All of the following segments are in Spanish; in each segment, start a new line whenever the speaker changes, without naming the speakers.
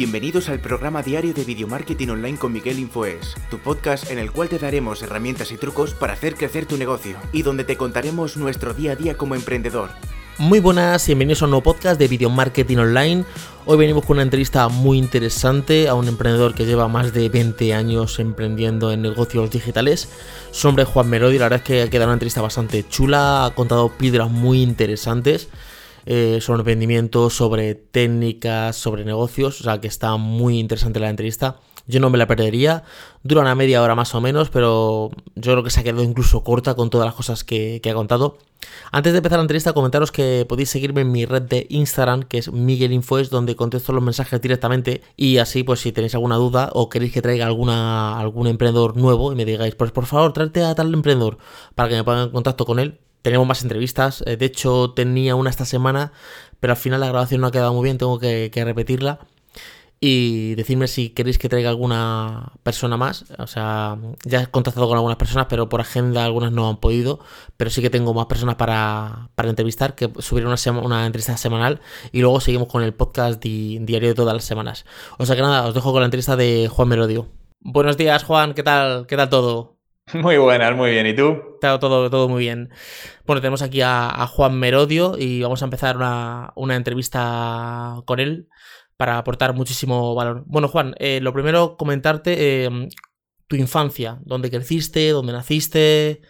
Bienvenidos al programa diario de Video Marketing Online con Miguel Infoes, tu podcast en el cual te daremos herramientas y trucos para hacer crecer tu negocio y donde te contaremos nuestro día a día como emprendedor.
Muy buenas, bienvenidos a un nuevo podcast de Video Marketing Online. Hoy venimos con una entrevista muy interesante a un emprendedor que lleva más de 20 años emprendiendo en negocios digitales. Su nombre es Juan la verdad es que ha quedado una entrevista bastante chula, ha contado piedras muy interesantes. Eh, sobre emprendimiento, sobre técnicas, sobre negocios, o sea que está muy interesante la entrevista. Yo no me la perdería, dura una media hora más o menos, pero yo creo que se ha quedado incluso corta con todas las cosas que, ha contado. Antes de empezar la entrevista, comentaros que podéis seguirme en mi red de Instagram, que es Miguel Infoes, donde contesto los mensajes directamente. Y así, pues si tenéis alguna duda o queréis que traiga alguna, algún emprendedor nuevo y me digáis, pues por favor, tráete a tal emprendedor para que me pongan en contacto con él, tenemos más entrevistas. Eh, de hecho, tenía una esta semana, pero al final la grabación no ha quedado muy bien, tengo que, repetirla. Y decirme si queréis que traiga alguna persona más. O sea, ya he contactado con algunas personas, pero por agenda algunas no han podido. Pero sí que tengo más personas para, entrevistar, que subiré una, una entrevista semanal. Y luego seguimos con el podcast diario de todas las semanas. O sea que nada, os dejo con la entrevista de Juan Merodio. Buenos días, Juan, ¿qué tal? ¿Qué tal todo?
Muy buenas, muy bien. ¿Y tú?
Todo, todo, todo muy bien. Bueno, tenemos aquí a, Juan Merodio y vamos a empezar una, entrevista con él para aportar muchísimo valor. Bueno, Juan, eh, lo primero, comentarte em, tu infancia, dónde creciste, dónde naciste,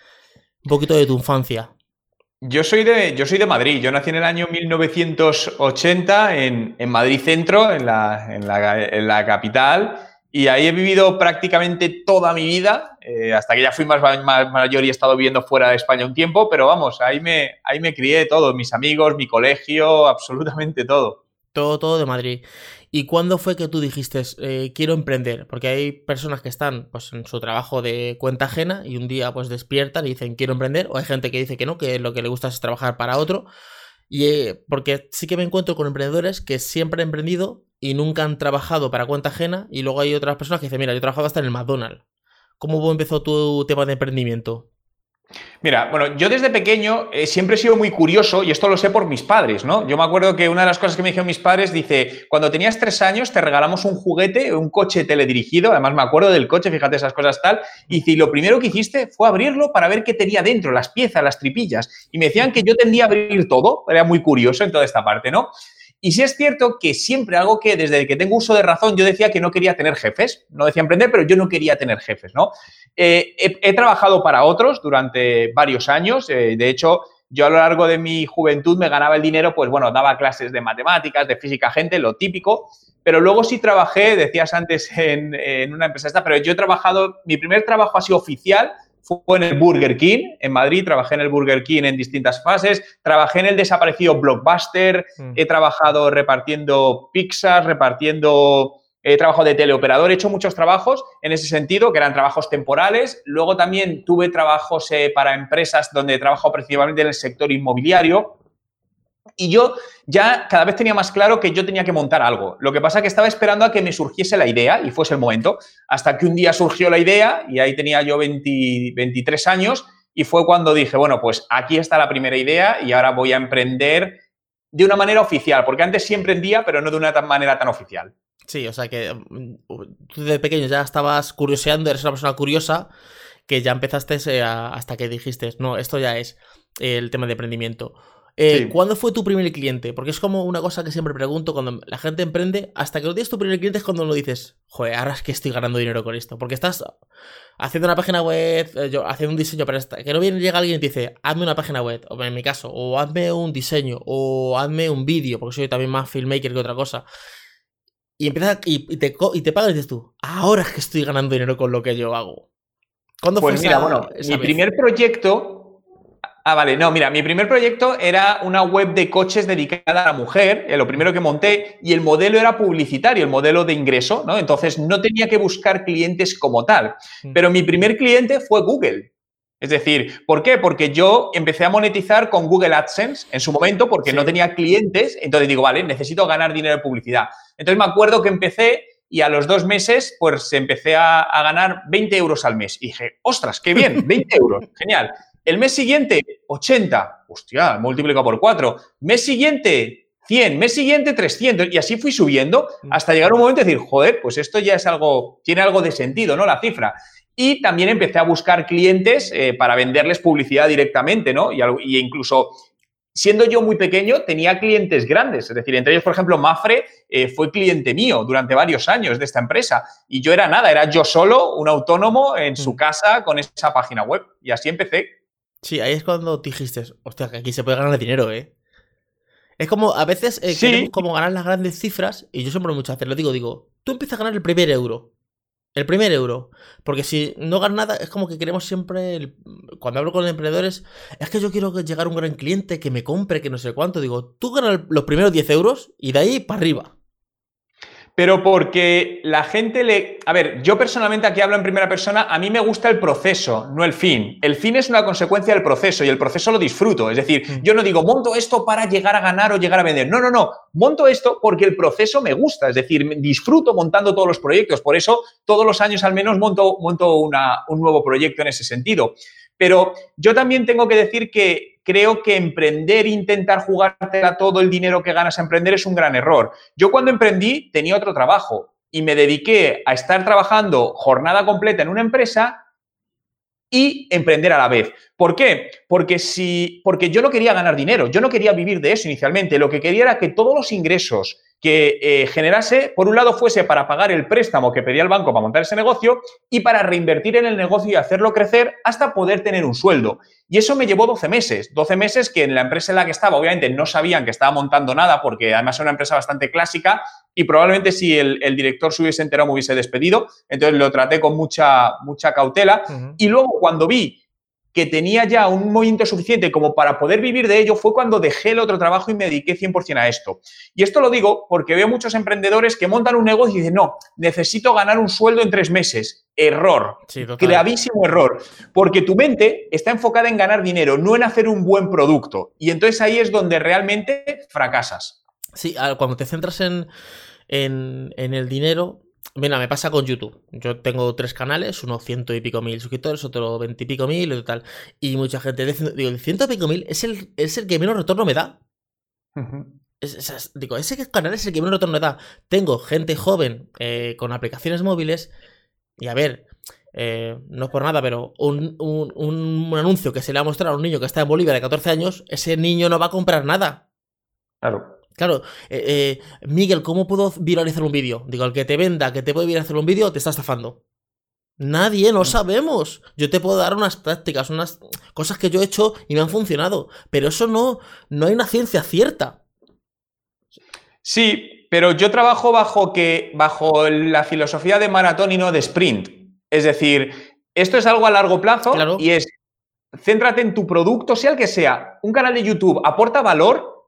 un poquito de tu infancia.
Yo soy de, yo soy de Madrid. Yo nací en el año 1980 en, en Madrid Centro, en la, en la, en la capital. Y ahí he vivido prácticamente toda mi vida, eh, hasta que ya fui más, mayor y he estado viviendo fuera de España un tiempo, pero vamos, ahí me, ahí me crié todo, mis amigos, mi colegio, absolutamente todo.
Todo, todo de Madrid. ¿Y cuándo fue que tú dijiste, eh, quiero emprender? Porque hay personas que están pues, en su trabajo de cuenta ajena y un día pues despiertan y dicen, quiero emprender, o hay gente que dice que no, que lo que le gusta es trabajar para otro. Y eh, porque sí que me encuentro con emprendedores que siempre han emprendido y nunca han trabajado para cuenta ajena. Y luego hay otras personas que dicen, mira, yo he trabajado hasta en el McDonald's. ¿Cómo empezó tu tema de emprendimiento?
Mira, bueno, yo desde pequeño eh, siempre he sido muy curioso y esto lo sé por mis padres, ¿no? Yo me acuerdo que una de las cosas que me dijeron mis padres dice, cuando tenías tres años te regalamos un juguete, un coche teledirigido, además me acuerdo del coche, fíjate esas cosas tal, y si lo primero que hiciste fue abrirlo para ver qué tenía dentro, las piezas, las tripillas, y me decían que yo tendría a abrir todo, era muy curioso en toda esta parte, ¿no? Y sí es cierto que siempre algo que desde que tengo uso de razón yo decía que no quería tener jefes, no decía emprender, pero yo no quería tener jefes, ¿no? Eh, he, trabajado para otros durante varios años, eh, de hecho yo a lo largo de mi juventud me ganaba el dinero, pues bueno, daba clases de matemáticas, de física, gente, lo típico, pero luego sí trabajé, decías antes en, en una empresa esta, pero yo he trabajado, mi primer trabajo sido oficial, fue en el Burger King, en Madrid, trabajé en el Burger King en distintas fases, trabajé en el desaparecido Blockbuster, mm. he trabajado repartiendo pizzas, repartiendo, he trabajado de teleoperador, he hecho muchos trabajos en ese sentido, que eran trabajos temporales. Luego también tuve trabajos eh, para empresas donde he trabajado principalmente en el sector inmobiliario, y yo ya cada vez tenía más claro que yo tenía que montar algo. Lo que pasa es que estaba esperando a que me surgiese la idea y fuese el momento. Hasta que un día surgió la idea y ahí tenía yo 23 años y fue cuando dije, bueno, pues aquí está la primera idea y ahora voy a emprender de una manera oficial, porque antes sí emprendía, pero no de una manera tan oficial.
Sí, o sea que mm, tú de pequeño ya estabas curioseando, eres una persona curiosa, que ya empezaste hasta que dijiste, no, esto ya es el tema de emprendimiento. Eh, ¿Cuándo fue tu primer cliente? Porque es como una cosa que siempre pregunto cuando la gente emprende, hasta que no tienes tu primer cliente es cuando lo dices, joder, ahora es que estoy ganando dinero con esto. Porque estás haciendo una página web, eh, yo, haciendo un diseño para esta, que no viene, llega alguien y te dice, hazme una página web, o en mi caso, o hazme un diseño, o hazme un vídeo, porque soy también más filmmaker que otra cosa. Y empiezas y, te, y te pagas y dices tú, ahora es que estoy ganando dinero con lo que yo hago.
¿Cuándo pues fue mira, bueno, mi primer proyecto Ah, vale, no, mira, mi primer proyecto era una web de coches dedicada a la mujer, eh, lo primero que monté, y el modelo era publicitario, el modelo de ingreso, ¿no? Entonces no tenía que buscar clientes como tal. Mm. Pero mi primer cliente fue Google. Es decir, ¿por qué? Porque yo empecé a monetizar con Google AdSense en su momento porque no tenía clientes, entonces digo, vale, necesito ganar dinero de publicidad. Entonces me acuerdo que empecé y a los dos meses, pues empecé a, a ganar 20 euros al mes. Y dije, ostras, qué bien, 20 euros, genial. El mes siguiente, 80. Hostia, multiplica por 4. Mes siguiente, 100, mes siguiente 300 y así fui subiendo
Mm.
hasta llegar un momento y decir, joder, pues esto ya es algo, tiene algo de sentido, ¿no? La cifra. Y también empecé a buscar clientes eh, para venderles publicidad directamente, ¿no? Y incluso siendo yo muy pequeño, tenía clientes grandes. Es decir, entre ellos, por ejemplo, Mafre eh, fue cliente mío durante varios años de esta empresa. Y yo era nada, era yo solo, un autónomo en su
Mm.
casa con esa página web. Y así empecé.
Sí, ahí es cuando dijiste, hostia, que aquí se puede ganar dinero, ¿eh? Es como, a veces eh,
Sí.
queremos como ganar las grandes cifras, y yo siempre muchas veces lo digo, digo, tú empiezas a ganar el primer euro. El primer euro. Porque si no ganas nada, es como que queremos siempre, el- cuando hablo con emprendedores, es que yo quiero llegar a un gran cliente que me compre, que no sé cuánto. Digo, tú ganas los primeros 10 euros y de ahí para arriba.
Pero porque la gente le... A ver, yo personalmente aquí hablo en primera persona, a mí me gusta el proceso, no el fin. El fin es una consecuencia del proceso y el proceso lo disfruto. Es decir, yo no digo, monto esto para llegar a ganar o llegar a vender. No, no, no. Monto esto porque el proceso me gusta. Es decir, disfruto montando todos los proyectos. Por eso, todos los años al menos monto, monto una- un nuevo proyecto en ese sentido. Pero yo también tengo que decir que creo que emprender, intentar jugártela todo el dinero que ganas a emprender es un gran error. Yo cuando emprendí tenía otro trabajo y me dediqué a estar trabajando jornada completa en una empresa y emprender a la vez. ¿Por qué? Porque, si, porque yo no quería ganar dinero, yo no quería vivir de eso inicialmente. Lo que quería era que todos los ingresos que eh, generase, por un lado, fuese para pagar el préstamo que pedía el banco para montar ese negocio y para reinvertir en el negocio y hacerlo crecer hasta poder tener un sueldo. Y eso me llevó 12 meses. 12 meses que en la empresa en la que estaba, obviamente, no sabían que estaba montando nada, porque además era una empresa bastante clásica y probablemente si el, el director se hubiese enterado me hubiese despedido. Entonces lo traté con mucha, mucha cautela. Y luego cuando vi que tenía ya un movimiento suficiente como para poder vivir de ello, fue cuando dejé el otro trabajo y me dediqué 100% a esto. Y esto lo digo porque veo muchos emprendedores que montan un negocio y dicen, no, necesito ganar un sueldo en tres meses. Error.
Sí.
Gravísimo error. Porque tu mente está enfocada en ganar dinero, no en hacer un buen producto. Y entonces ahí es donde realmente fracasas.
Sí, cuando te centras en, en, en el dinero. Mira, me pasa con YouTube. Yo tengo tres canales, uno ciento y pico mil suscriptores, otro veinte y pico mil y tal. Y mucha gente dice, digo, el ciento y pico mil es el, es el que menos retorno me da. Es- es- digo, ese canal es el que menos retorno me da. Tengo gente joven eh, con aplicaciones móviles. Y a ver, eh, no es por nada, pero un, un- un anuncio que se le ha mostrado a un niño que está en Bolivia de 14 años, ese niño no va a comprar nada.
Claro.
Claro, eh, eh, Miguel, ¿cómo puedo viralizar un vídeo? Digo, el que te venda, que te puede viralizar un vídeo, te está estafando. Nadie, no sabemos. Yo te puedo dar unas prácticas, unas cosas que yo he hecho y me han funcionado. Pero eso no, no hay una ciencia cierta.
Sí, pero yo trabajo bajo, que, bajo la filosofía de maratón y no de sprint. Es decir, esto es algo a largo plazo
Claro.
y es, céntrate en tu producto, sea el que sea. Un canal de YouTube aporta valor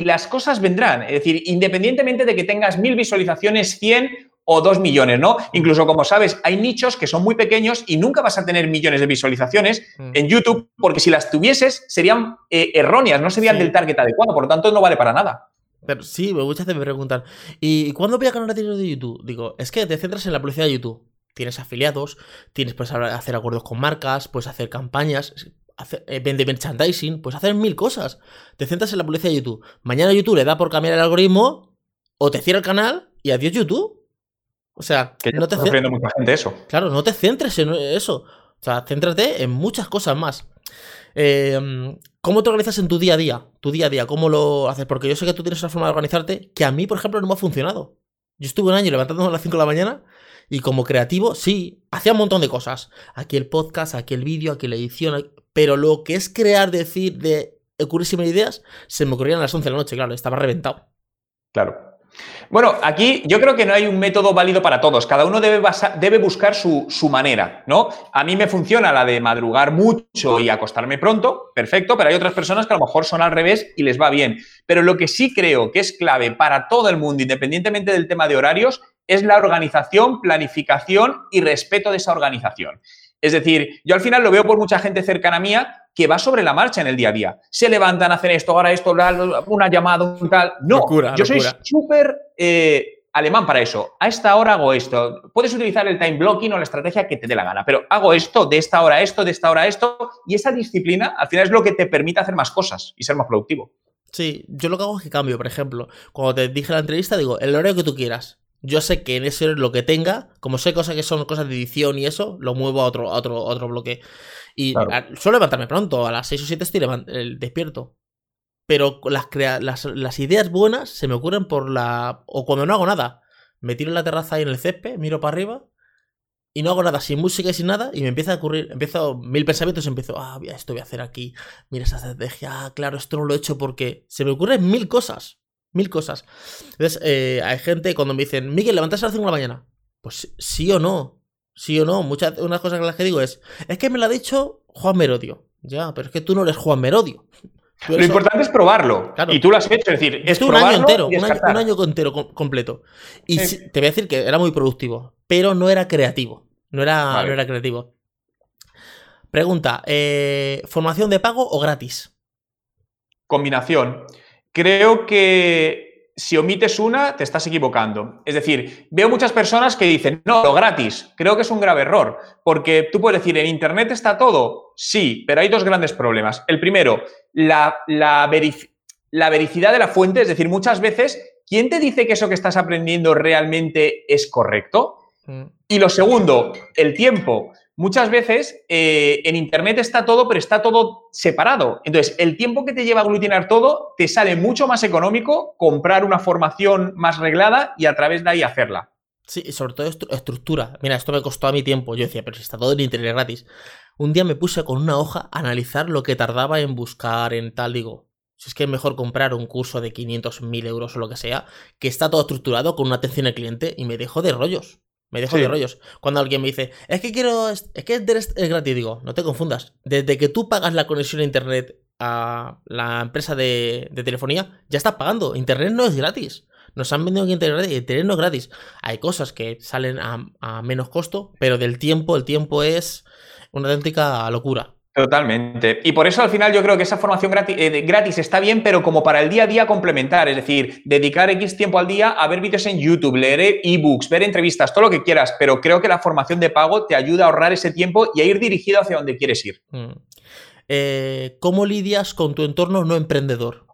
y las cosas vendrán. Es decir, independientemente de que tengas mil visualizaciones, 100 o 2 millones, ¿no? Incluso, como sabes, hay nichos que son muy pequeños y nunca vas a tener millones de visualizaciones
Mm.
en YouTube, porque si las tuvieses serían eh, erróneas, no serían
Sí.
del target adecuado, por lo tanto no vale para nada.
Pero sí, muchas veces me preguntan, ¿y cuándo voy a ganar dinero de YouTube? Digo, es que te centras en la publicidad de YouTube. Tienes afiliados, tienes, puedes hacer acuerdos con marcas, puedes hacer campañas, hacer, eh, vende merchandising, puedes hacer mil cosas. Te centras en la publicidad de YouTube. Mañana YouTube le da por cambiar el algoritmo, o te cierra el canal y adiós YouTube. O sea,
Que
no te
está
ce-
sufriendo mucha gente eso.
Claro, no te centres en eso. O sea, céntrate en muchas cosas más. Eh, ¿Cómo te organizas en tu día a día? Tu día a día, ¿cómo lo haces? Porque yo sé que tú tienes una forma de organizarte que a mí, por ejemplo, no me ha funcionado. Yo estuve un año levantándome a las 5 de la mañana y como creativo, sí, hacía un montón de cosas. Aquí el podcast, aquí el vídeo, aquí la edición. Pero lo que es crear, decir, de ocurrirse ideas, se me ocurrían a las 11 de la noche, claro, estaba reventado.
Claro. Bueno, aquí yo creo que no hay un método válido para todos. Cada uno debe, debe buscar su, su manera, ¿no? A mí me funciona la de madrugar mucho y acostarme pronto, perfecto, pero hay otras personas que a lo mejor son al revés y les va bien. Pero lo que sí creo que es clave para todo el mundo, independientemente del tema de horarios, es la organización, planificación y respeto de esa organización. Es decir, yo al final lo veo por mucha gente cercana a mía que va sobre la marcha en el día a día. Se levantan, hacen esto, ahora esto, bla, bla, una llamada, un tal. No,
Locura,
yo soy súper eh, alemán para eso. A esta hora hago esto. Puedes utilizar el time blocking o la estrategia que te dé la gana, pero hago esto, de esta hora esto, de esta hora esto, y esa disciplina al final es lo que te permite hacer más cosas y ser más productivo.
Sí, yo lo que hago es que cambio, por ejemplo, cuando te dije la entrevista, digo, el horario que tú quieras. Yo sé que en ese lo que tenga, como sé cosas que son cosas de edición y eso, lo muevo a otro, otro, otro bloque. Y suelo levantarme pronto, a las 6 o 7 estoy despierto. Pero las, las, las ideas buenas se me ocurren por la... o cuando no hago nada. Me tiro en la terraza ahí en el césped, miro para arriba y no hago nada, sin música y sin nada, y me empieza a ocurrir, empiezo mil pensamientos, empiezo, ah, esto voy a hacer aquí, mira esa estrategia, ah, claro, esto no lo he hecho porque se me ocurren mil cosas, mil cosas. Entonces, eh, hay gente cuando me dicen, Miguel, levantas a las 5 de la mañana, pues sí o no, sí o no, muchas, unas cosas que las que digo es, es que me lo ha dicho Juan Merodio, ya, pero es que tú no eres Juan Merodio.
Lo importante es probarlo. Y tú lo has hecho, es decir, es
un año entero, un año, entero completo. Y te voy a decir que era muy productivo, pero no era creativo. No era, era creativo. Pregunta, eh, ¿formación de pago o gratis?
Combinación. Creo que si omites una, te estás equivocando. Es decir, veo muchas personas que dicen, no, lo gratis. Creo que es un grave error, porque tú puedes decir, ¿en Internet está todo? Sí, pero hay dos grandes problemas. El primero, la, la, vericidad de la fuente, es decir, muchas veces, ¿quién te dice que eso que estás aprendiendo realmente es correcto? Mm. Y lo segundo, el tiempo. Muchas veces eh, en Internet está todo, pero está todo separado. Entonces, el tiempo que te lleva a aglutinar todo, te sale mucho más económico comprar una formación más reglada y a través de ahí hacerla.
Sí, y sobre todo estructura. Mira, esto me costó a mi tiempo. Yo decía, pero si está todo en Internet gratis. Un día me puse con una hoja a analizar lo que tardaba en buscar, en tal, digo, si es que es mejor comprar un curso de 500, 1000 euros o lo que sea, que está todo estructurado con una atención al cliente y me dejo de rollos. Me dejo de rollos. Cuando alguien me dice, es que quiero. Es que es, gratis, digo, no te confundas. Desde que tú pagas la conexión a internet a la empresa de, telefonía, ya estás pagando. Internet no es gratis. Nos han vendido que internet, internet no es gratis. Hay cosas que salen a, a menos costo, pero del tiempo, el tiempo es una auténtica locura.
Totalmente. Y por eso al final yo creo que esa formación eh, gratis, está bien, pero como para el día a día complementar, es decir, dedicar X tiempo al día a ver vídeos en YouTube, leer ebooks, ver entrevistas, todo lo que quieras, pero creo que la formación de pago te ayuda a ahorrar ese tiempo y a ir dirigido hacia donde quieres ir. Mm.
Eh, ¿Cómo lidias con tu entorno no emprendedor?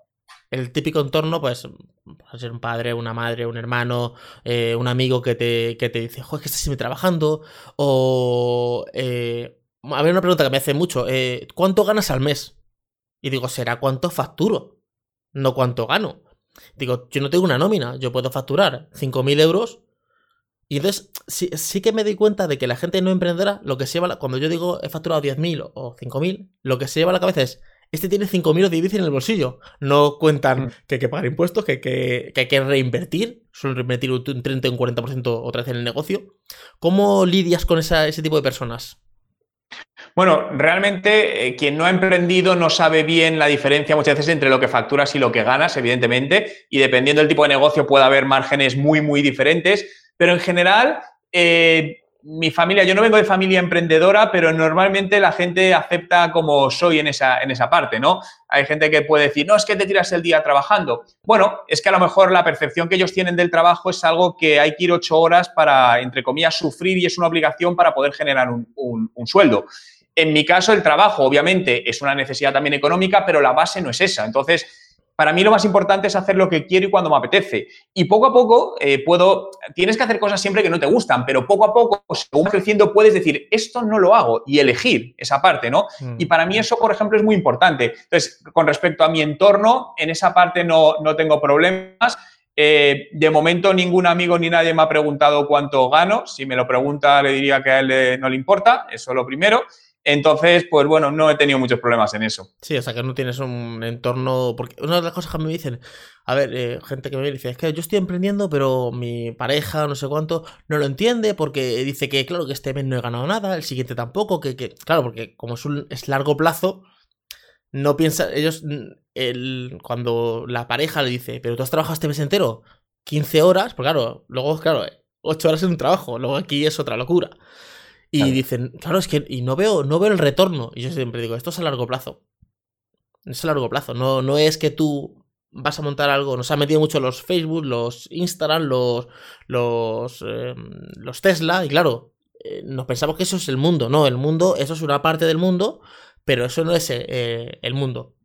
El típico entorno, pues, puede ser un padre, una madre, un hermano, eh, un amigo que te, que te dice, joder, que estás siempre trabajando, o a ver, una pregunta que me hace mucho. Eh, ¿Cuánto ganas al mes? Y digo, será cuánto facturo, no cuánto gano. Digo, yo no tengo una nómina, yo puedo facturar 5.000 euros. Y entonces sí, que me doy cuenta de que la gente no emprendedora, lo que se lleva, cuando yo digo he facturado 10.000 o 5.000, lo que se lleva a la cabeza es, este tiene 5.000 de difícil en el bolsillo. No cuentan mm. que hay que pagar impuestos, que, que, hay que reinvertir, suelen reinvertir un 30 o un 40% otra vez en el negocio. ¿Cómo lidias con ese tipo de personas?
Bueno, realmente eh, quien no ha emprendido no sabe bien la diferencia muchas veces entre lo que facturas y lo que ganas, evidentemente, y dependiendo del tipo de negocio puede haber márgenes muy, muy diferentes, pero en general, eh, mi familia, yo no vengo de familia emprendedora, pero normalmente la gente acepta como soy en esa, en esa parte, ¿no? Hay gente que puede decir, no, es que te tiras el día trabajando. Bueno, es que a lo mejor la percepción que ellos tienen del trabajo es algo que hay que ir ocho horas para, entre comillas, sufrir y es una obligación para poder generar un, un sueldo. En mi caso, el trabajo, obviamente, es una necesidad también económica, pero la base no es esa. Entonces, para mí lo más importante es hacer lo que quiero y cuando me apetece. Y poco a poco eh, puedo, tienes que hacer cosas siempre que no te gustan, pero poco a poco, según creciendo, puedes decir, esto no lo hago y elegir esa parte, ¿no? Mm. Y para mí eso, por ejemplo, es muy importante. Entonces, con respecto a mi entorno, en esa parte no, no tengo problemas. Eh, de momento ningún amigo ni nadie me ha preguntado cuánto gano. Si me lo pregunta, le diría que a él no le importa, eso es lo primero. Entonces, pues bueno, no he tenido muchos problemas en eso.
Sí, o sea que no tienes un entorno. Porque una de las cosas que me dicen, a ver, eh, gente que me dice, es que yo estoy emprendiendo, pero mi pareja, no sé cuánto, no lo entiende porque dice que, claro, que este mes no he ganado nada, el siguiente tampoco, que, que claro, porque como es, es largo plazo, no piensa, ellos, el, cuando la pareja le dice, pero tú has trabajado este mes entero, 15 horas, pues claro, luego, claro, 8 horas en un trabajo, luego aquí es otra locura. Y dicen, claro, es que y no veo, no veo el retorno. Y yo siempre digo, esto es a largo plazo. Es a largo plazo. No, no es que tú vas a montar algo. Nos ha metido mucho los Facebook, los Instagram, los, los, em, los Tesla. Y claro, eh, nos pensamos que eso es el mundo. No, el mundo, eso es una parte del mundo, pero eso no es eh, el mundo.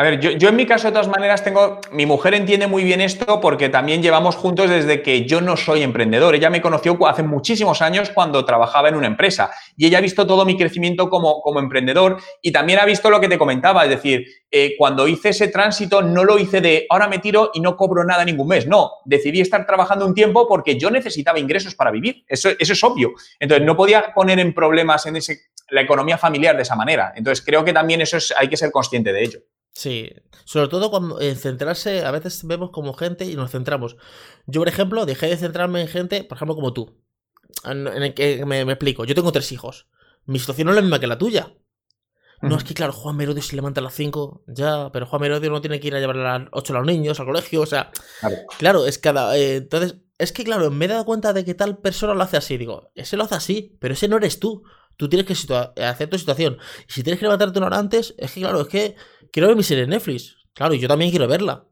A ver, yo, en mi caso de todas maneras tengo, mi mujer entiende muy bien esto porque también llevamos juntos desde que yo no soy emprendedor. Ella me conoció hace muchísimos años cuando trabajaba en una empresa y ella ha visto todo mi crecimiento como, como emprendedor y también ha visto lo que te comentaba, es decir, eh, cuando hice ese tránsito no lo hice de ahora me tiro y no cobro nada ningún mes, no, decidí estar trabajando un tiempo porque yo necesitaba ingresos para vivir, eso, eso es obvio. Entonces no podía poner en problemas en ese, la economía familiar de esa manera. Entonces creo que también eso es, hay que ser consciente de ello.
Sí, sobre todo cuando en centrarse, a veces vemos como gente y nos centramos. Yo, por ejemplo, dejé de centrarme en gente, por ejemplo, como tú. En, el que me, explico, yo tengo tres hijos. Mi situación no es la misma que la tuya. No, es que claro, Juan Merodio se levanta a las 5, ya, pero Juan Merodio no tiene que ir a llevar a las 8 a los niños al colegio, o sea, claro, es cada... Eh, entonces, es que claro, me he dado cuenta de que tal persona lo hace así, digo, ese lo hace así, pero ese no eres tú. Tú tienes que hacer tu situación. Y si tienes que levantarte una hora antes, es que claro, es que quiero ver mi serie en Netflix. Claro, y yo también quiero verla.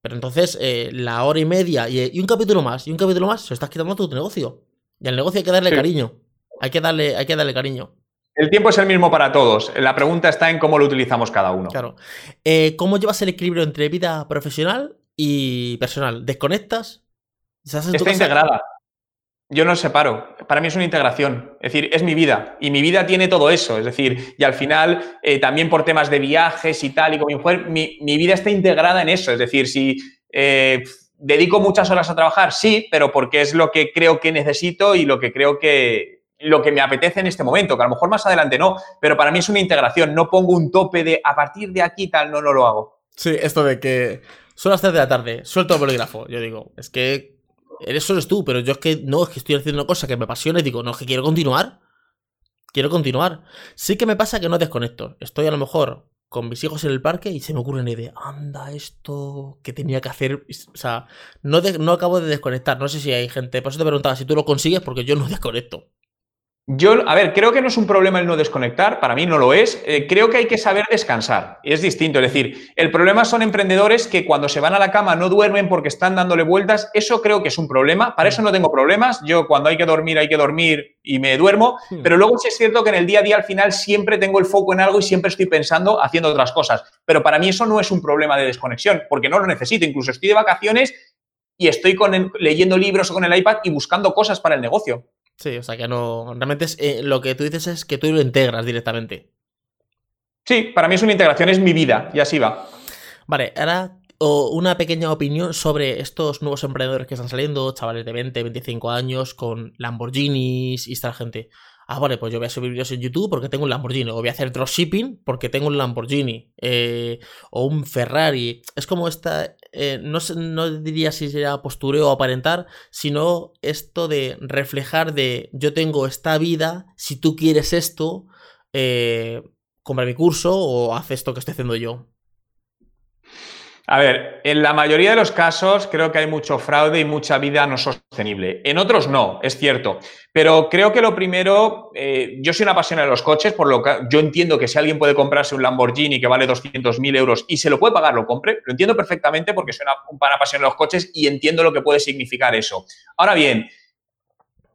Pero entonces, eh, la hora y media y, un capítulo más, y un capítulo más, se estás quitando tu negocio. Y al negocio hay que darle cariño. Hay que darle, hay que darle cariño.
El tiempo es el mismo para todos. La pregunta está en cómo lo utilizamos cada uno.
Claro. Eh, ¿Cómo llevas el equilibrio entre vida profesional y personal? ¿Desconectas?
Está integrada. Yo no separo. Para mí es una integración. Es decir, es mi vida. Y mi vida tiene todo eso. Es decir, y al final, eh, también por temas de viajes y tal, y con mi mujer, mi, vida está integrada en eso. Es decir, si eh, dedico muchas horas a trabajar, sí, pero porque es lo que creo que necesito y lo que creo que lo que me apetece en este momento, que a lo mejor más adelante no, pero para mí es una integración. No pongo un tope de a partir de aquí tal, no, no lo hago.
Sí, esto de que son las 3 de la tarde, suelto el bolígrafo. Yo digo, es que eso eres tú, pero yo es que no, es que estoy haciendo una cosa que me apasiona y digo, no, es que quiero continuar. Quiero continuar. Sí que me pasa que no desconecto. Estoy a lo mejor con mis hijos en el parque y se me ocurre una idea. Anda, esto que tenía que hacer. O sea, no, no acabo de desconectar. No sé si hay gente. Por eso te preguntaba si tú lo consigues, porque yo no desconecto.
Yo, a ver, creo que no es un problema el no desconectar, para mí no lo es. Eh, creo que hay que saber descansar. Es distinto. Es decir, el problema son emprendedores que cuando se van a la cama no duermen porque están dándole vueltas. Eso creo que es un problema. Para eso no tengo problemas. Yo cuando hay que dormir, hay que dormir y me duermo. Hmm. Pero luego sí es cierto que en el día a día al final siempre tengo el foco en algo y siempre estoy pensando haciendo otras cosas. Pero para mí eso no es un problema de desconexión, porque no lo necesito. Incluso estoy de vacaciones y estoy con leyendo libros o con el iPad y buscando cosas para el negocio.
Sí, o sea que no. Realmente es, eh, lo que tú dices es que tú lo integras directamente.
Sí, para mí es una integración, es mi vida, y así va.
Vale, ahora una pequeña opinión sobre estos nuevos emprendedores que están saliendo, chavales de 20, 25 años, con Lamborghinis y esta gente ah, vale, pues yo voy a subir vídeos en YouTube porque tengo un Lamborghini, o voy a hacer dropshipping porque tengo un Lamborghini, eh, o un Ferrari. Es como esta, eh, no, no diría si sería postureo o aparentar, sino esto de reflejar de yo tengo esta vida, si tú quieres esto, eh, compra mi curso o haz esto que estoy haciendo yo.
A ver, en la mayoría de los casos creo que hay mucho fraude y mucha vida no sostenible. En otros no, es cierto. Pero creo que lo primero, eh, yo soy una apasionada de los coches, por lo que yo entiendo que si alguien puede comprarse un Lamborghini que vale 200.000 euros y se lo puede pagar, lo compre. Lo entiendo perfectamente porque soy una, un apasionado de los coches y entiendo lo que puede significar eso. Ahora bien,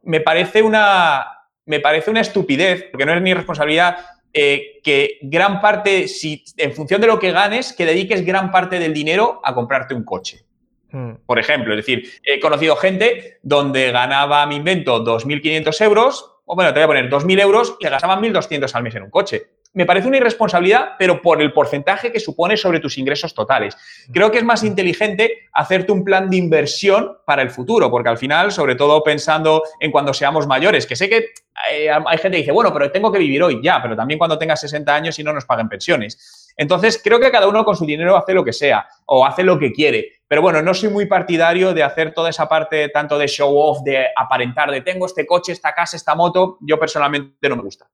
me parece una, me parece una estupidez, porque no es mi responsabilidad eh, que gran parte, si en función de lo que ganes, que dediques gran parte del dinero a comprarte un coche. Hmm. Por ejemplo, es decir, he conocido gente donde ganaba, mi invento, 2.500 euros, o bueno, te voy a poner 2.000 euros y gastaban 1.200 al mes en un coche me parece una irresponsabilidad, pero por el porcentaje que supone sobre tus ingresos totales. Creo que es más inteligente hacerte un plan de inversión para el futuro, porque al final, sobre todo pensando en cuando seamos mayores, que sé que eh, hay, gente que dice, bueno, pero tengo que vivir hoy, ya, pero también cuando tengas 60 años y no nos paguen pensiones. Entonces, creo que cada uno con su dinero hace lo que sea o hace lo que quiere. Pero bueno, no soy muy partidario de hacer toda esa parte tanto de show off, de aparentar, de tengo este coche, esta casa, esta moto. Yo personalmente no me gusta.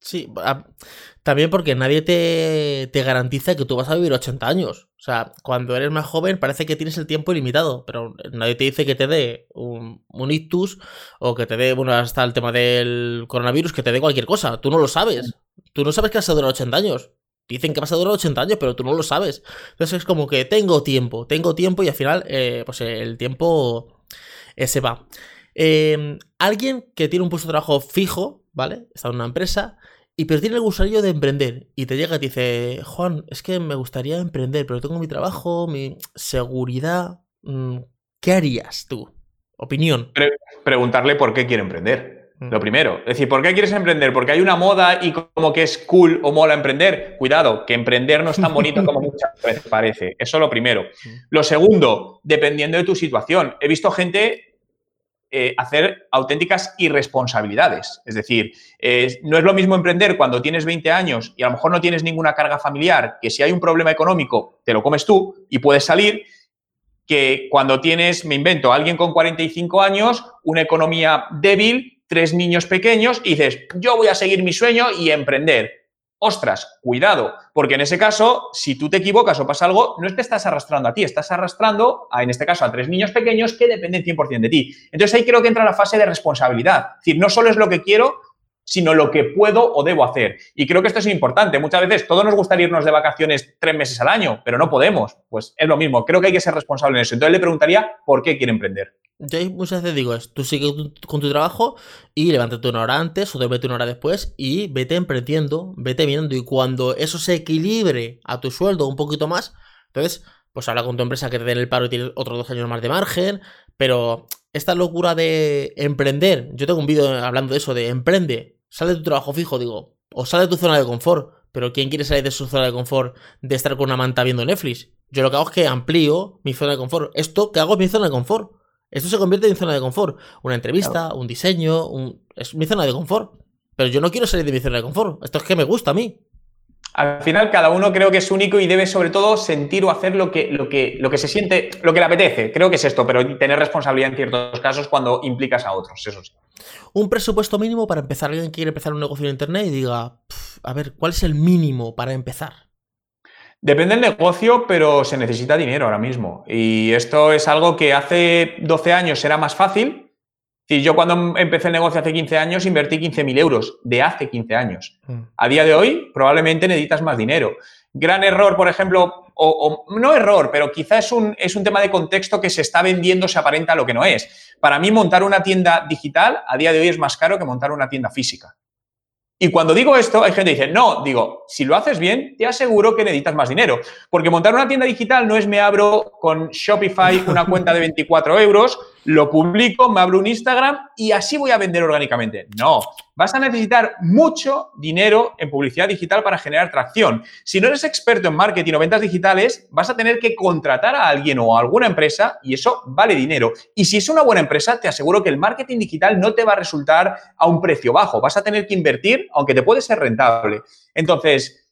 Sí, también porque nadie te, garantiza que tú vas a vivir 80 años. O sea, cuando eres más joven parece que tienes el tiempo ilimitado, pero nadie te dice que te dé un, un ictus o que te dé, bueno, hasta el tema del coronavirus, que te dé cualquier cosa. Tú no lo sabes. Tú no sabes que vas a durar 80 años. Dicen que vas a durar 80 años, pero tú no lo sabes. Entonces es como que tengo tiempo, tengo tiempo y al final, eh, pues el tiempo eh, se va. Em, alguien que tiene un puesto de trabajo fijo, ¿vale? Está en una empresa y pero tiene el gusanillo de emprender. Y te llega y te dice, Juan, es que me gustaría emprender, pero tengo mi trabajo, mi seguridad. mm, ¿Qué harías tú? Opinión.
Pre- preguntarle por qué quiere emprender.
Mm.
Lo primero. Es decir, ¿por qué quieres emprender? ¿Porque hay una moda y como que es cool o mola emprender? Cuidado, que emprender no es tan bonito como muchas veces parece. Eso lo primero. Lo segundo, dependiendo de tu situación. He visto gente eh, hacer auténticas irresponsabilidades. Es decir, eh, no es lo mismo emprender cuando tienes 20 años y a lo mejor no tienes ninguna carga familiar, que si hay un problema económico, te lo comes tú y puedes salir, que cuando tienes, me invento, alguien con 45 años, una economía débil, tres niños pequeños, y dices, yo voy a seguir mi sueño y emprender. Ostras, cuidado, porque en ese caso, si tú te equivocas o pasa algo, no te estás arrastrando a ti, estás arrastrando, a, en este caso, a tres niños pequeños que dependen 100% de ti. Entonces ahí creo que entra la fase de responsabilidad. Es decir, no solo es lo que quiero, sino lo que puedo o debo hacer. Y creo que esto es importante. Muchas veces todos nos gustaría irnos de vacaciones tres meses al año, pero no podemos. Pues es lo mismo. Creo que hay que ser responsable en eso. Entonces le preguntaría por qué quiere emprender.
Yo muchas veces digo, es, tú sigue con tu trabajo y levántate una hora antes o duérmete una hora después y vete emprendiendo, vete viendo. Y cuando eso se equilibre a tu sueldo un poquito más, entonces, pues habla con tu empresa que te den el paro y tienes otros dos años más de margen. Pero esta locura de emprender, yo tengo un vídeo hablando de eso, de emprende, sale de tu trabajo fijo, digo, o sale de tu zona de confort. Pero ¿quién quiere salir de su zona de confort de estar con una manta viendo Netflix? Yo lo que hago es que amplío mi zona de confort. Esto que hago es mi zona de confort. Esto se convierte en zona de confort. Una entrevista, un diseño, un... es mi zona de confort. Pero yo no quiero salir de mi zona de confort. Esto es que me gusta a mí.
Al final, cada uno creo que es único y debe, sobre todo, sentir o hacer lo que, lo que, lo que se siente, lo que le apetece. Creo que es esto, pero tener responsabilidad en ciertos casos cuando implicas a otros, eso sí.
Un presupuesto mínimo para empezar. Alguien que quiere empezar un negocio en internet y diga, "Pf, a ver, ¿cuál es el mínimo para empezar?
Depende del negocio, pero se necesita dinero ahora mismo. Y esto es algo que hace 12 años era más fácil. Y yo cuando empecé el negocio hace 15 años invertí 15.000 euros de hace 15 años. A día de hoy probablemente necesitas más dinero. Gran error, por ejemplo, o, o no error, pero quizá es un, es un tema de contexto que se está vendiendo, se aparenta lo que no es. Para mí montar una tienda digital a día de hoy es más caro que montar una tienda física. Y cuando digo esto, hay gente que dice, no, digo, si lo haces bien, te aseguro que necesitas más dinero. Porque montar una tienda digital no es me abro con Shopify una cuenta de 24 euros, lo publico, me abro un Instagram y así voy a vender orgánicamente. No, vas a necesitar mucho dinero en publicidad digital para generar tracción. Si no eres experto en marketing o ventas digitales, vas a tener que contratar a alguien o a alguna empresa y eso vale dinero. Y si es una buena empresa, te aseguro que el marketing digital no te va a resultar a un precio bajo. Vas a tener que invertir, aunque te puede ser rentable. Entonces,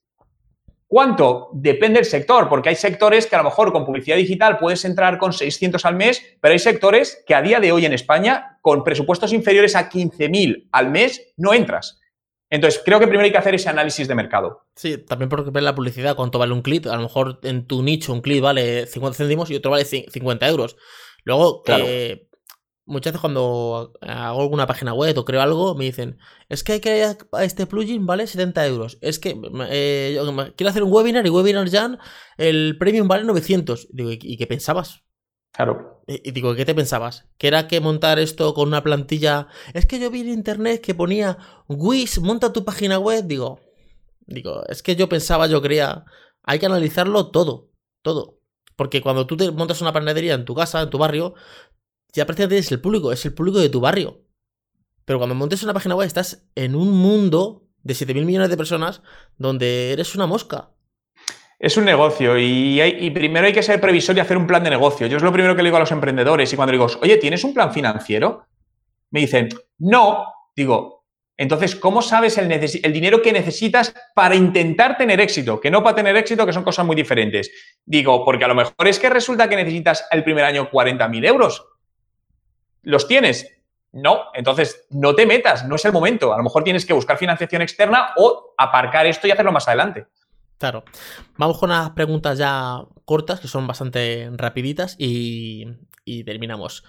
¿Cuánto? Depende del sector, porque hay sectores que a lo mejor con publicidad digital puedes entrar con 600 al mes, pero hay sectores que a día de hoy en España, con presupuestos inferiores a 15.000 al mes, no entras. Entonces, creo que primero hay que hacer ese análisis de mercado.
Sí, también porque ver la publicidad, cuánto vale un clip. A lo mejor en tu nicho un clip vale 50 céntimos y otro vale ci- 50 euros. Luego,
Claro.
eh, muchas veces cuando hago alguna página web o creo algo, me dicen, es que hay que este plugin vale 70 euros. Es que eh, yo quiero hacer un webinar y Webinar Jan, el premium vale 900. Digo, ¿y, qué pensabas?
Claro.
Y y digo, ¿qué te pensabas? ¿Que era que montar esto con una plantilla? Es que yo vi en internet que ponía Wix, monta tu página web. Digo, digo, es que yo pensaba, yo creía, hay que analizarlo todo, todo. Porque cuando tú te montas una panadería en tu casa, en tu barrio, ya prácticamente es el público, es el público de tu barrio. Pero cuando montes una página web estás en un mundo de 7.000 millones de personas donde eres una mosca.
Es un negocio y, primero hay que ser previsor y hacer un plan de negocio. Yo es lo primero que le digo a los emprendedores y cuando digo, oye, ¿tienes un plan financiero? Me dicen, no. Digo, entonces, ¿cómo sabes el, el dinero que necesitas para intentar tener éxito? Que no para tener éxito, que son cosas muy diferentes. Digo, porque a lo mejor es que resulta que necesitas el primer año 40.000 euros. ¿Los tienes? No, entonces no te metas, no es el momento. A lo mejor tienes que buscar financiación externa o aparcar esto y hacerlo más adelante.
Claro. Vamos con unas preguntas ya cortas, que son bastante rapiditas, y, terminamos.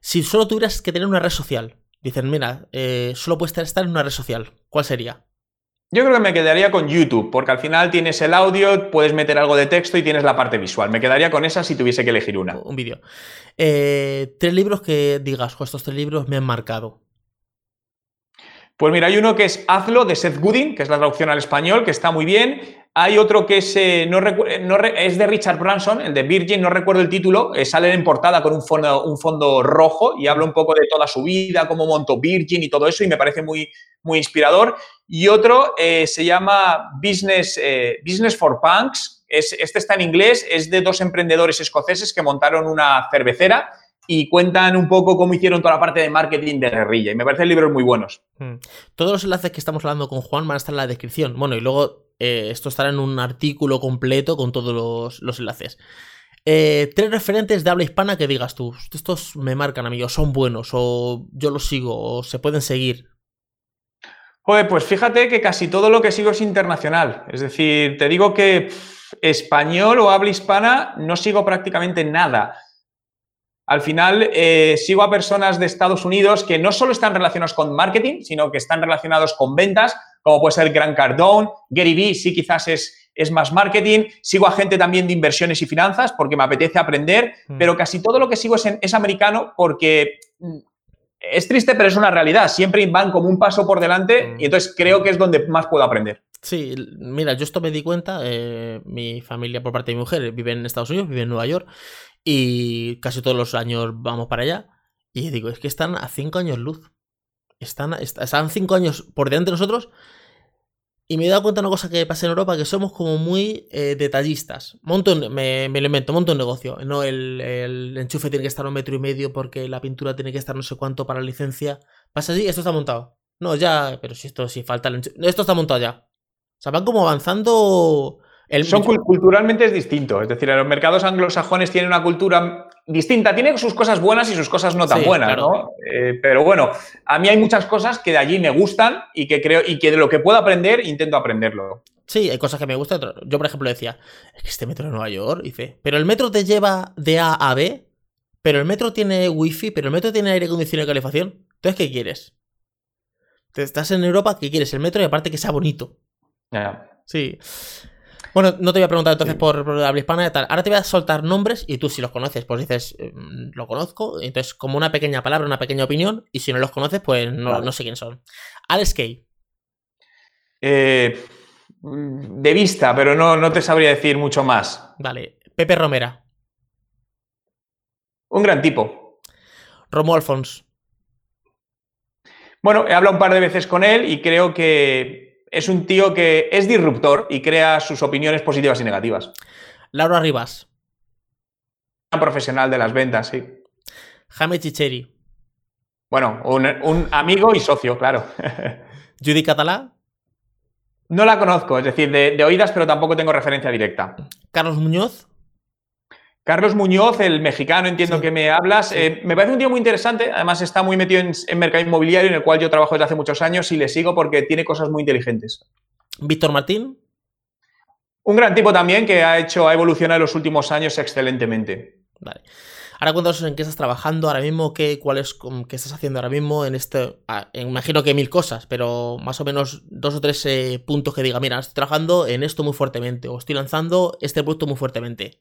Si solo tuvieras que tener una red social, dicen, mira, eh, solo puedes estar en una red social, ¿cuál sería?
Yo creo que me quedaría con YouTube, porque al final tienes el audio, puedes meter algo de texto y tienes la parte visual. Me quedaría con esa si tuviese que elegir una.
Un vídeo. Eh, tres libros que digas, "Jo, estos tres libros me han marcado.
Pues mira, hay uno que es Hazlo de Seth Godin, que es la traducción al español, que está muy bien. Hay otro que es, eh, no es de Richard Branson, el de Virgin, no recuerdo el título, eh, sale en portada con un fondo, rojo y habla un poco de toda su vida, cómo montó Virgin y todo eso, y me parece muy, muy inspirador. Y otro eh, se llama Business, Business for Punks, es, este está en inglés, es de dos emprendedores escoceses que montaron una cervecera y cuentan un poco cómo hicieron toda la parte de marketing de guerrilla. Y me parecen libros muy buenos.
Hmm. Todos los enlaces que estamos hablando con Juan van a estar en la descripción. Bueno, y luego eh, esto estará en un artículo completo con todos los, enlaces. Eh, tres referentes de habla hispana que digas tú, estos me marcan, amigos, son buenos, o yo los sigo, o se pueden seguir.
Joder, pues fíjate que casi todo lo que sigo es internacional. Es decir, te digo que español o habla hispana no sigo prácticamente nada. Al final, eh, sigo a personas de Estados Unidos que no solo están relacionados con marketing, sino que están relacionados con ventas, como puede ser Grant Cardone, Gary Vee, sí quizás es, es más marketing. Sigo a gente también de inversiones y finanzas porque me apetece aprender, hmm. pero casi todo lo que sigo es, es americano porque mm, es triste, pero es una realidad. Siempre van como un paso por delante hmm. y entonces creo que es donde más puedo aprender.
Sí, mira, yo esto me di cuenta, eh, mi familia por parte de mi mujer vive en Estados Unidos, vive en Nueva York, y casi todos los años vamos para allá. Y digo, es que están a cinco años luz. Están, están cinco años por delante de nosotros. Y me he dado cuenta de una cosa que pasa en Europa, que somos como muy eh, detallistas. Monto, me, me lo invento, monto un negocio. No, el, el, enchufe tiene que estar a un metro y medio porque la pintura tiene que estar no sé cuánto para la licencia. Pasa así, esto está montado. No, ya, pero si esto si falta el enchufe. Esto está montado ya. O sea, van como avanzando
son culturalmente es distinto, es decir, los mercados anglosajones tienen una cultura distinta, tienen sus cosas buenas y sus cosas no tan buenas, ¿no? Eh, pero bueno, a mí hay muchas cosas que de allí me gustan y que creo y que de lo que puedo aprender intento aprenderlo.
Sí, hay cosas que me gustan. Yo, por ejemplo, decía, es que este metro de Nueva York, dice, pero el metro te lleva de A a B, pero el metro tiene wifi, pero el metro tiene aire acondicionado y calefacción. Entonces, ¿qué quieres? Te estás en Europa, ¿qué quieres? El metro y aparte que sea bonito. Sí. Bueno, no te voy a preguntar entonces por, la habla hispana y tal. Ahora te voy a soltar nombres y tú si los conoces, pues dices, mm, lo conozco. Entonces, como una pequeña palabra, una pequeña opinión. Y si no los conoces, pues no, sé quiénes son. Alex Kay.
Eh, de vista, pero no, no te sabría decir mucho más.
Vale. Pepe Romera.
Un gran tipo.
Romo Alfons.
Bueno, he hablado un par de veces con él y creo que es un tío que es disruptor y crea sus opiniones positivas y negativas.
Laura Rivas.
Un profesional de las ventas, sí.
Jaime Chicheri.
Bueno, un, amigo y socio, claro.
Judy Catalá.
No la conozco, es decir, de, oídas, pero tampoco tengo referencia directa.
Carlos Muñoz.
Carlos Muñoz, el mexicano, entiendo que me hablas. Eh, me parece un tío muy interesante. Además, está muy metido en, mercado inmobiliario, en el cual yo trabajo desde hace muchos años y le sigo porque tiene cosas muy inteligentes.
Víctor Martín.
Un gran tipo también que ha hecho, ha evolucionado en los últimos años excelentemente.
Vale. Ahora cuéntanos en qué estás trabajando ahora mismo, qué, cuál es, qué estás haciendo ahora mismo en este. Ah, imagino que mil cosas, pero más o menos dos o tres eh, puntos que diga, mira, estoy trabajando en esto muy fuertemente, o estoy lanzando este producto muy fuertemente.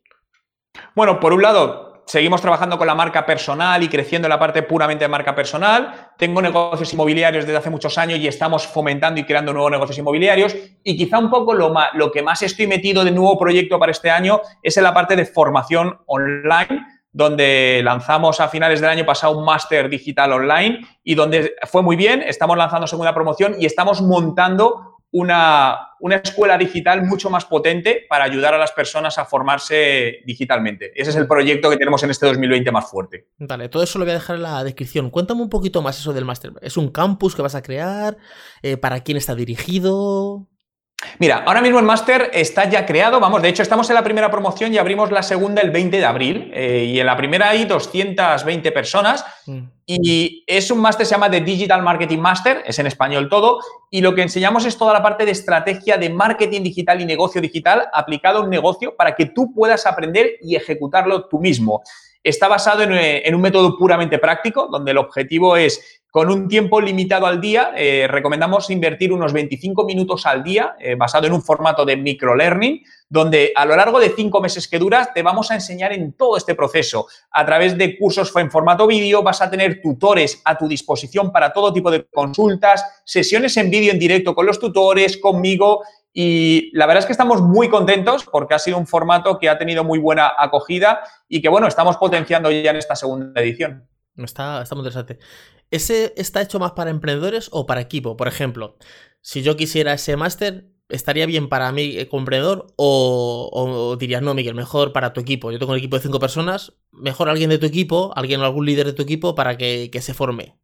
Bueno, por un lado, seguimos trabajando con la marca personal y creciendo en la parte puramente de marca personal. Tengo negocios inmobiliarios desde hace muchos años y estamos fomentando y creando nuevos negocios inmobiliarios. Y quizá un poco lo, lo que más estoy metido de nuevo proyecto para este año es en la parte de formación online donde lanzamos a finales del año pasado un máster digital online y donde fue muy bien, estamos lanzando segunda promoción y estamos montando una, escuela digital mucho más potente para ayudar a las personas a formarse digitalmente. Ese es el proyecto que tenemos en este 2020 más fuerte.
Vale, todo eso lo voy a dejar en la descripción. Cuéntame un poquito más eso del máster. ¿Es un campus que vas a crear? Eh, ¿Para quién está dirigido?
Mira, ahora mismo el máster está ya creado, vamos, de hecho estamos en la primera promoción y abrimos la segunda el 20 de abril eh, y en la primera hay 220 personas mm. y es un máster, se llama The Digital Marketing Master, es en español todo, y lo que enseñamos es toda la parte de estrategia de marketing digital y negocio digital aplicado a un negocio para que tú puedas aprender y ejecutarlo tú mismo. está basado en, un método puramente práctico, donde el objetivo es con un tiempo limitado al día, eh, recomendamos invertir unos 25 minutos al día, eh, basado en un formato de microlearning, donde a lo largo de cinco meses que duras te vamos a enseñar en todo este proceso. A través de cursos en formato vídeo vas a tener tutores a tu disposición para todo tipo de consultas, sesiones en vídeo en directo con los tutores, conmigo. Y la verdad es que estamos muy contentos porque ha sido un formato que ha tenido muy buena acogida y que, bueno, estamos potenciando ya en esta segunda edición.
Está, está muy interesante. ¿Ese está hecho más para emprendedores o para equipo? Por ejemplo, si yo quisiera ese máster, ¿estaría bien para mí como emprendedor? O, dirías, no, Miguel, mejor para tu equipo. Yo tengo un equipo de cinco personas, mejor alguien de tu equipo, alguien algún líder de tu equipo para que se forme.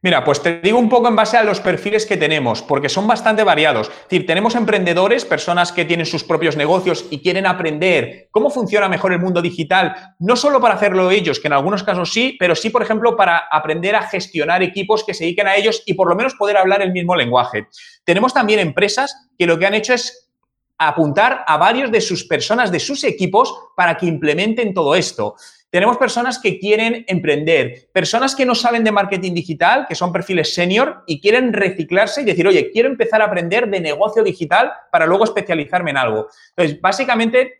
Mira, pues te digo un poco en base a los perfiles que tenemos, porque son bastante variados. Es decir, tenemos emprendedores, personas que tienen sus propios negocios y quieren aprender cómo funciona mejor el mundo digital, no solo para hacerlo ellos, que en algunos casos sí, pero sí, por ejemplo, para aprender a gestionar equipos que se dediquen a ellos y por lo menos poder hablar el mismo lenguaje. Tenemos también empresas que lo que han hecho es apuntar a varios de sus personas, de sus equipos, para que implementen todo esto. Tenemos personas que quieren emprender, personas que no saben de marketing digital, que son perfiles senior y quieren reciclarse y decir, oye, quiero empezar a aprender de negocio digital para luego especializarme en algo. Entonces, básicamente,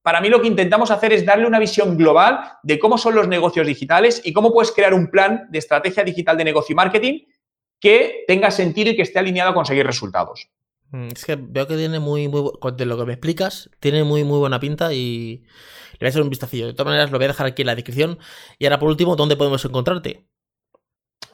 para mí lo que intentamos hacer es darle una visión global de cómo son los negocios digitales y cómo puedes crear un plan de estrategia digital de negocio y marketing que tenga sentido y que esté alineado a conseguir resultados.
Mm, es que veo que tiene muy, muy, de lo que me explicas, tiene muy, muy buena pinta y le voy a hacer un vistacillo. De todas maneras, lo voy a dejar aquí en la descripción. Y ahora, por último, ¿dónde podemos encontrarte?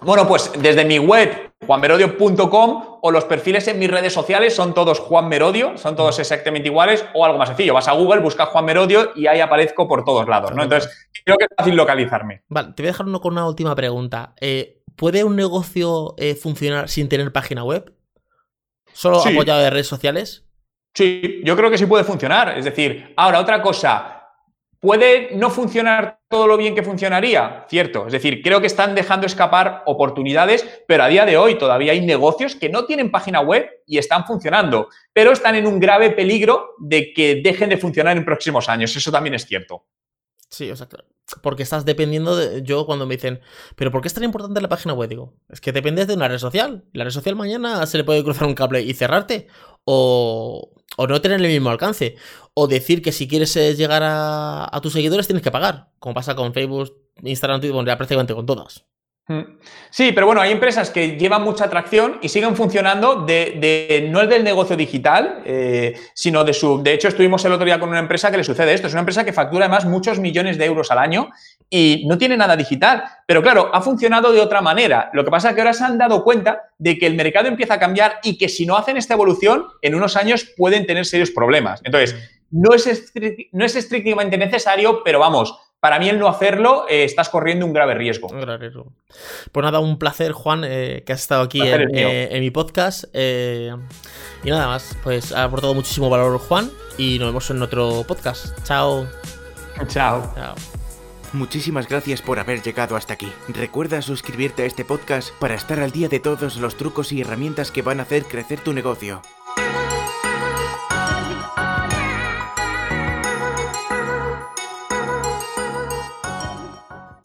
Bueno, pues desde mi web, juanmerodio.com o los perfiles en mis redes sociales son todos Juan Merodio, son todos exactamente iguales o algo más sencillo. Vas a Google, buscas Juan Merodio y ahí aparezco por todos lados, ¿no? Entonces, creo que es fácil localizarme.
Vale, te voy a dejar uno con una última pregunta. Eh, ¿Puede un negocio eh, funcionar sin tener página web? ¿Solo apoyado de redes sociales?
Sí, yo creo que sí puede funcionar. Es decir, ahora otra cosa, ¿Puede no funcionar todo lo bien que funcionaría? Cierto. Es decir, creo que están dejando escapar oportunidades, pero a día de hoy todavía hay negocios que no tienen página web y están funcionando, pero están en un grave peligro de que dejen de funcionar en próximos años. Eso también es cierto.
Sí, o sea, porque estás dependiendo de. Yo, cuando me dicen, ¿pero por qué es tan importante la página web? Digo, es que dependes de una red social. La red social mañana se le puede cruzar un cable y cerrarte. O, o no tener el mismo alcance. O decir que si quieres eh, llegar a, tus seguidores tienes que pagar. Como pasa con Facebook, Instagram, Twitter, bueno, ya prácticamente con todas.
Mm. Sí, pero bueno, hay empresas que llevan mucha atracción y siguen funcionando de, no es del negocio digital, eh, sino de su. De hecho, estuvimos el otro día con una empresa que le sucede esto. Es una empresa que factura además muchos millones de euros al año y no tiene nada digital. Pero claro, ha funcionado de otra manera. Lo que pasa es que ahora se han dado cuenta de que el mercado empieza a cambiar y que si no hacen esta evolución, en unos años pueden tener serios problemas. Entonces, no es, no es estrictamente necesario, pero vamos para mí el no hacerlo eh, estás corriendo un grave riesgo. Un grave riesgo.
Pues nada, un placer, Juan, eh, que has estado aquí eh, en, mi podcast. y nada más, pues ha aportado muchísimo valor, Juan, y nos vemos en otro podcast. Chao.
Chao. Chao.
Muchísimas gracias por haber llegado hasta aquí. Recuerda suscribirte a este podcast para estar al día de todos los trucos y herramientas que van a hacer crecer tu negocio.